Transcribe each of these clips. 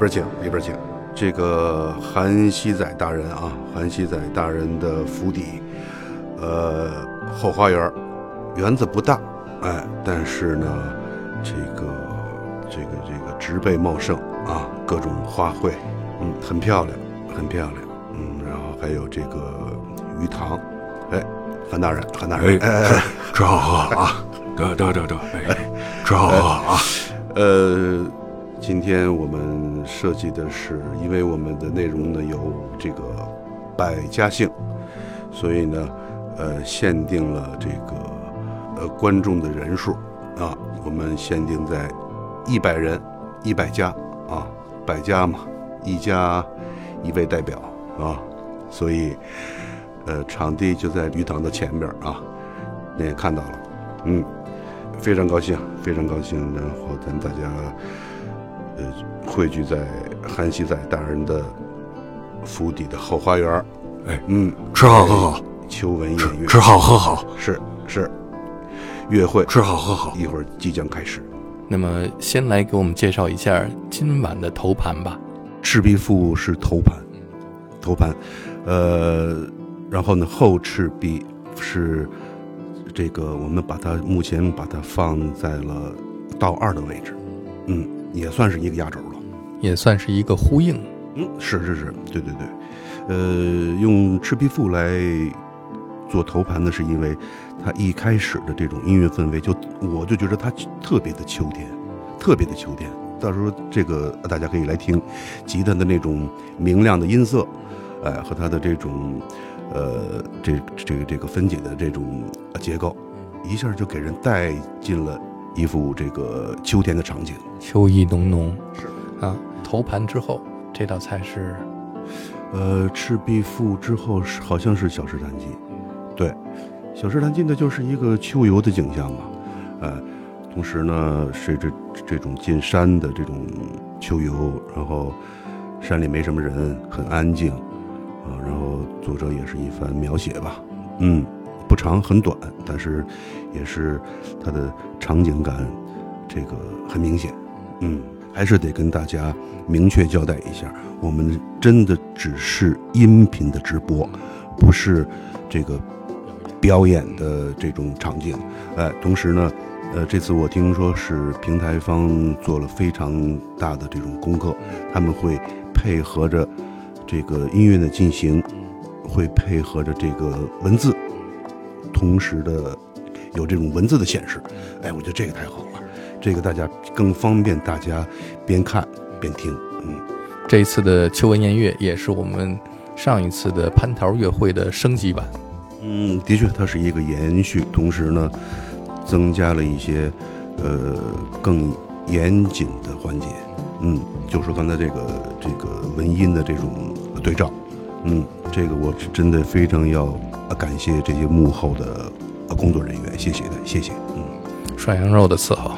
边请，里边请。这个韩熙载大人啊，韩熙载大人的府邸，呃，后花园，园子不大，哎，但是呢，这个这个这个植被茂盛啊，各种花卉，嗯，很漂亮，很漂亮，嗯，然后还有这个鱼塘，哎，韩大人，韩大人，哎哎，吃好喝好啊，得得得得，哎，吃好喝好啊，呃。今天我们设计的是，因为我们的内容呢有这个百家姓，所以呢，呃，限定了这个呃观众的人数啊，我们限定在一百人，一百家啊，百家嘛，一家一位代表啊，所以呃，场地就在鱼塘的前边啊，你也看到了，嗯，非常高兴，非常高兴，然后咱大家。汇聚在韩熙载大人的府邸的后花园哎，嗯，吃好喝好，秋文宴乐，吃好喝好，是是，乐会。吃好喝好，一会儿即将开始。那么，先来给我们介绍一下今晚的头盘吧。《赤壁赋》是头盘，头盘，呃，然后呢，后《赤壁》是这个，我们把它目前把它放在了道二的位置，嗯。也算是一个压轴了，也算是一个呼应。嗯，是是是，对对对。呃，用《赤壁赋》来做头盘呢，是因为它一开始的这种音乐氛围，就我就觉得它特别的秋天，特别的秋天。到时候这个大家可以来听，吉他的那种明亮的音色，哎，和它的这种呃这这个这个分解的这种结构，一下就给人带进了。一幅这个秋天的场景，秋意浓浓。是啊，头盘之后这道菜是，呃，《赤壁赋》之后是好像是《小石潭记》。对，《小石潭记》呢就是一个秋游的景象嘛，呃，同时呢是这这种进山的这种秋游，然后山里没什么人，很安静啊，然后作者也是一番描写吧，嗯。不长很短，但是也是它的场景感，这个很明显。嗯，还是得跟大家明确交代一下，我们真的只是音频的直播，不是这个表演的这种场景。哎，同时呢，呃，这次我听说是平台方做了非常大的这种功课，他们会配合着这个音乐的进行，会配合着这个文字。同时的有这种文字的显示，哎，我觉得这个太好了，这个大家更方便大家边看边听。嗯，这一次的秋文宴乐也是我们上一次的蟠桃乐会的升级版。嗯，的确，它是一个延续，同时呢，增加了一些呃更严谨的环节。嗯，就说刚才这个这个文音的这种对照，嗯，这个我是真的非常要。感谢这些幕后的工作人员，谢谢的，谢谢。嗯，涮羊肉的伺候，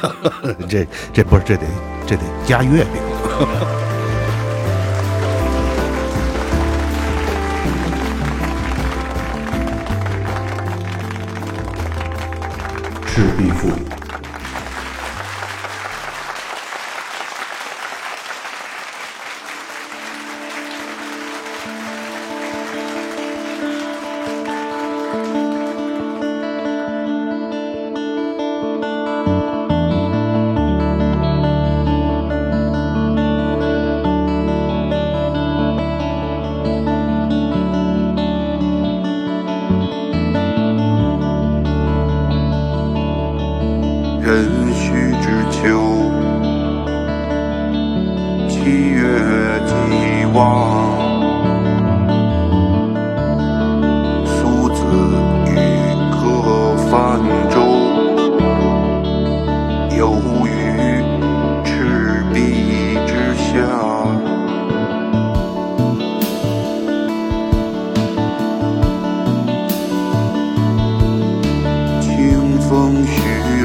这这不是这得这得加月饼。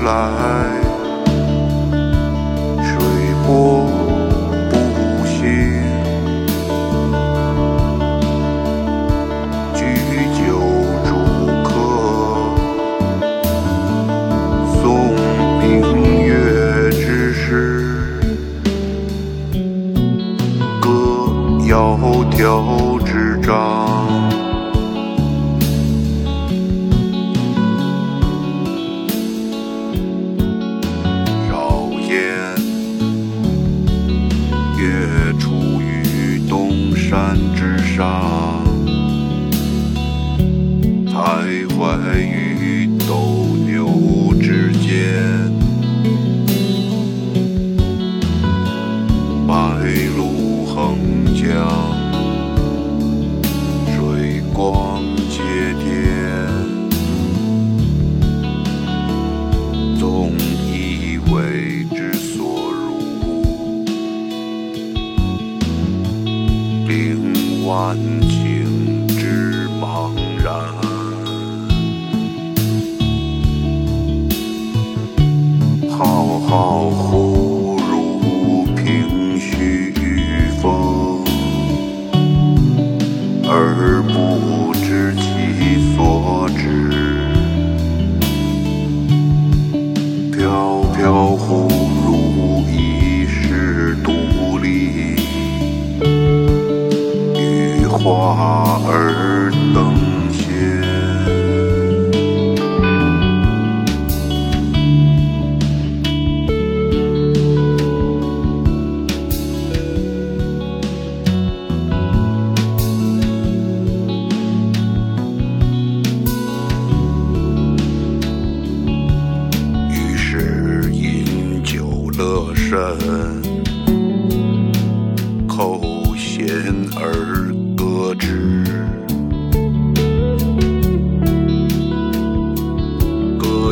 水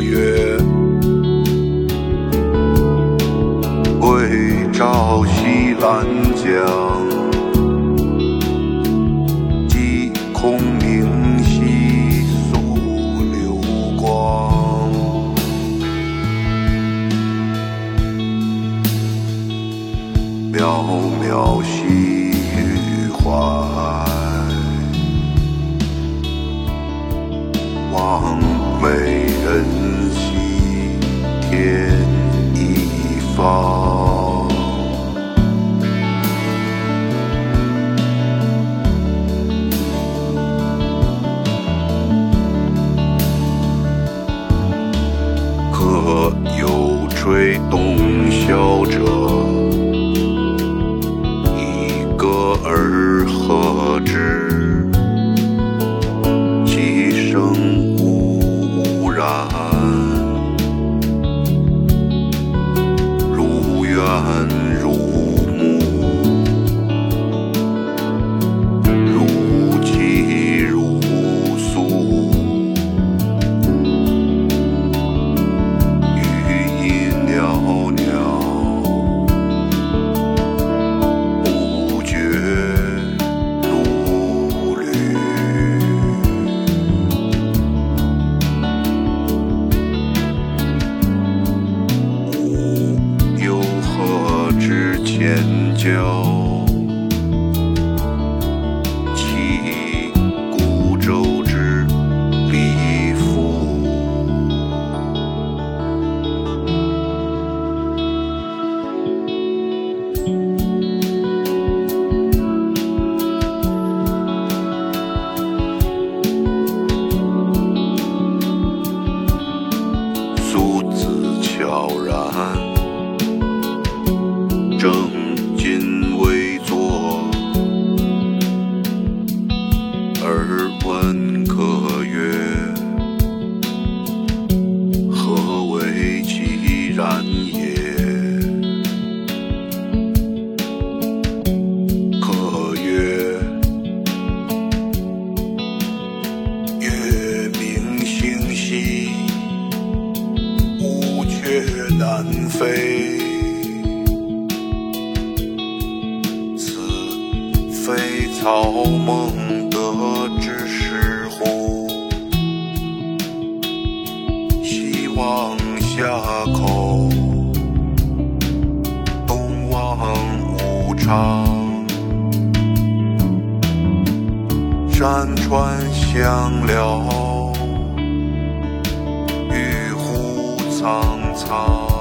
月，桂照西兰江。有吹洞箫者。 안. 香缭，玉壶苍苍。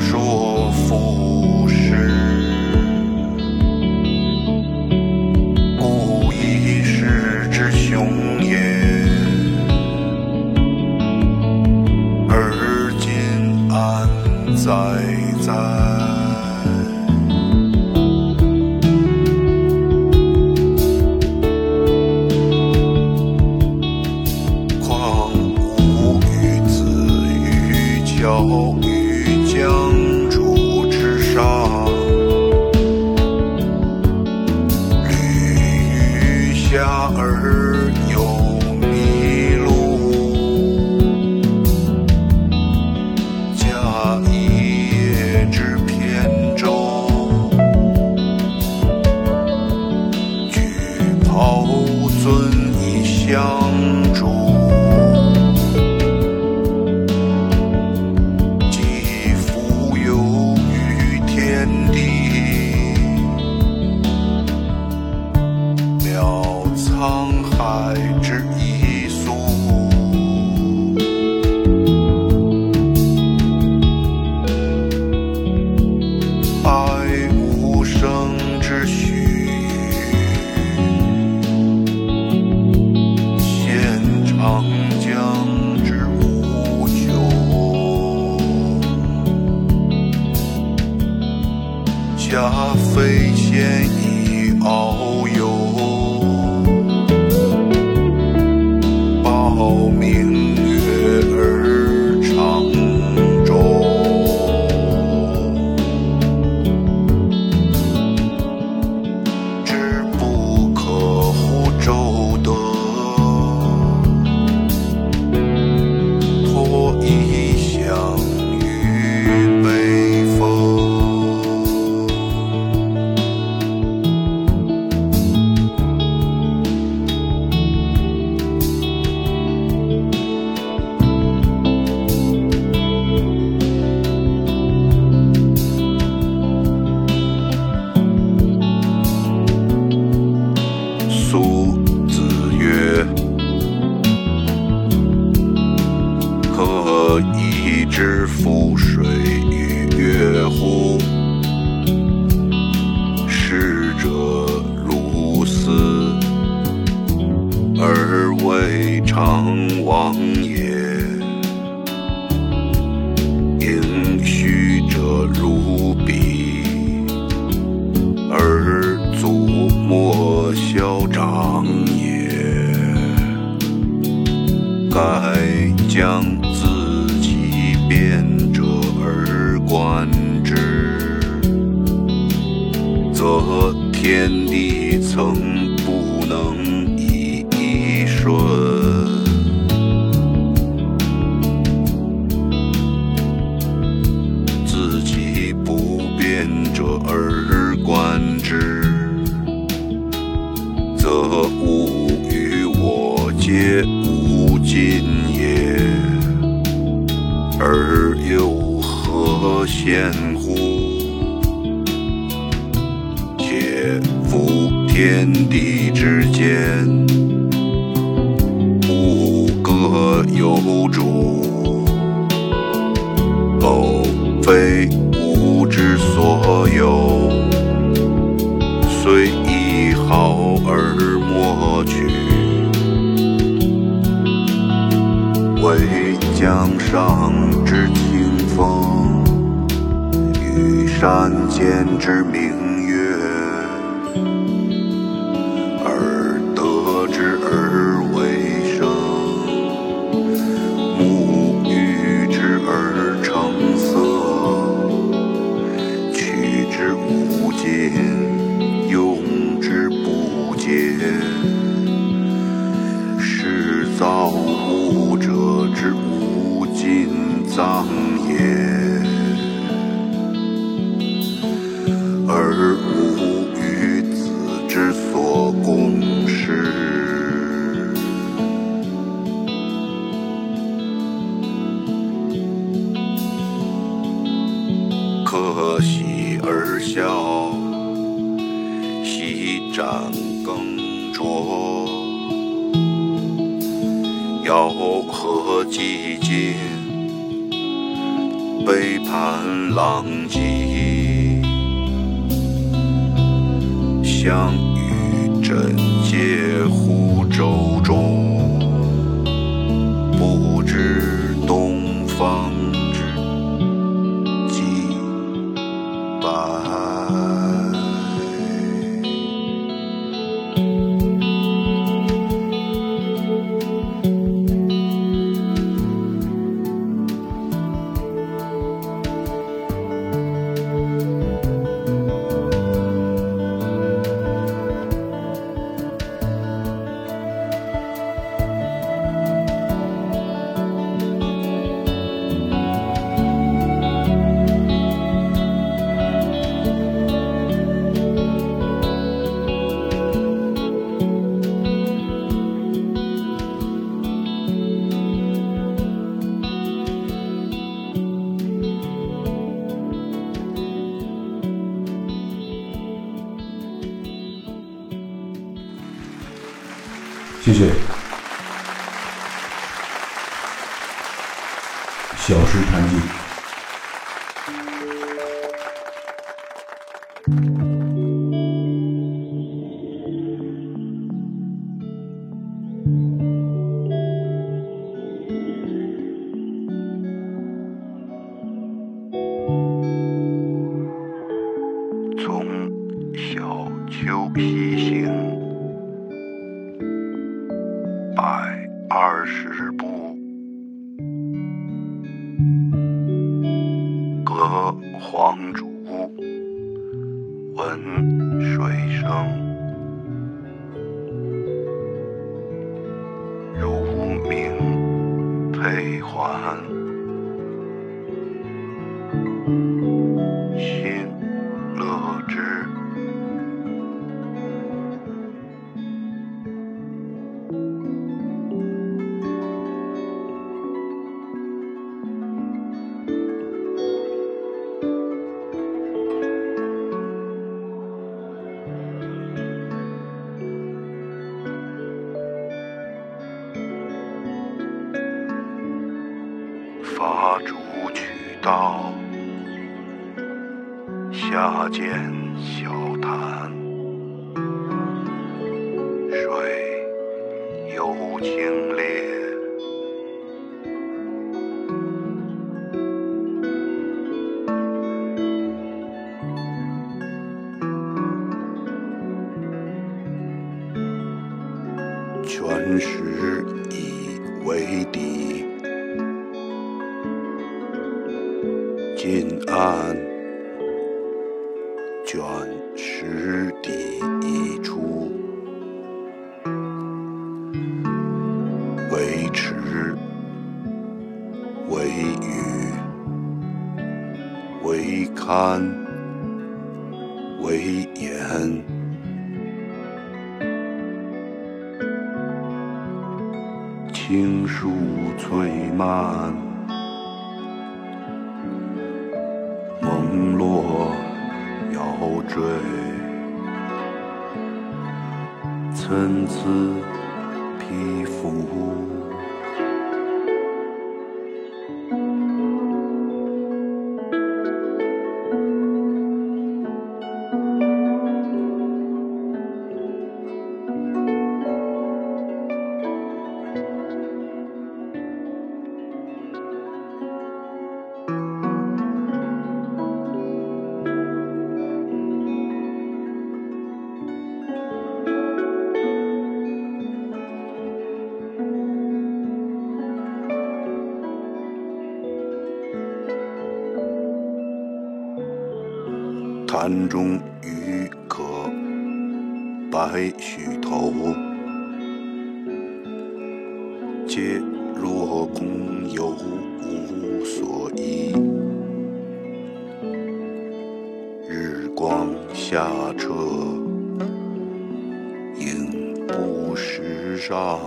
说佛再将自己变者而观之，则天地。仙乎？且夫天地之间，物各有主，苟非吾之所有，虽一毫而莫取。为江上。山间之明月，而得之而为声，沐浴之而成色，取之无尽，用之不竭。是造物者之无尽藏。与贞洁湖舟中，秋夕行，百二十步，隔篁竹，闻水声，到下间小谈。卷石底一出，为池，为屿，为堪，为言。青树翠蔓，参差披拂。潭中鱼可白许头，皆若空有无所依。日光下澈，影不时上，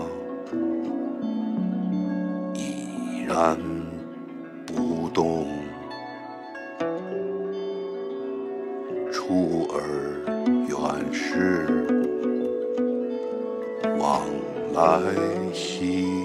已然 I hear.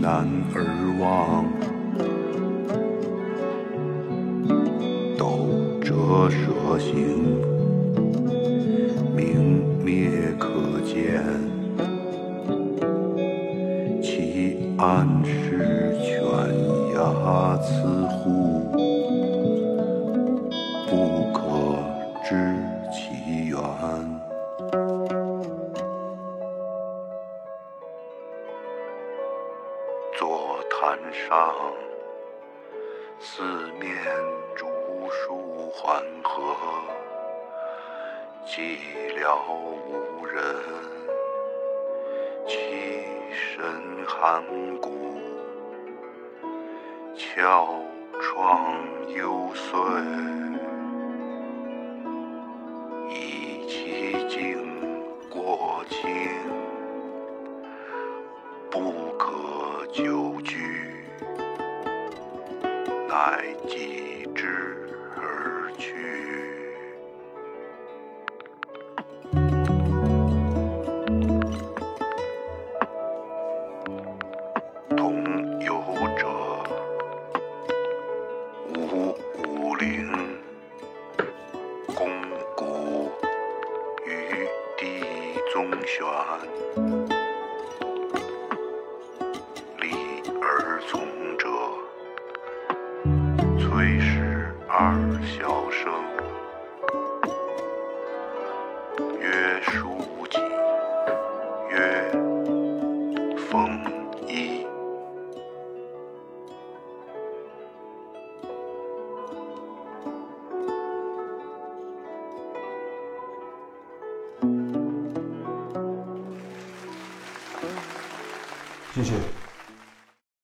南而望斗折蛇行四面竹树环合寂寥无人。凄神寒骨悄怆幽邃以其境过清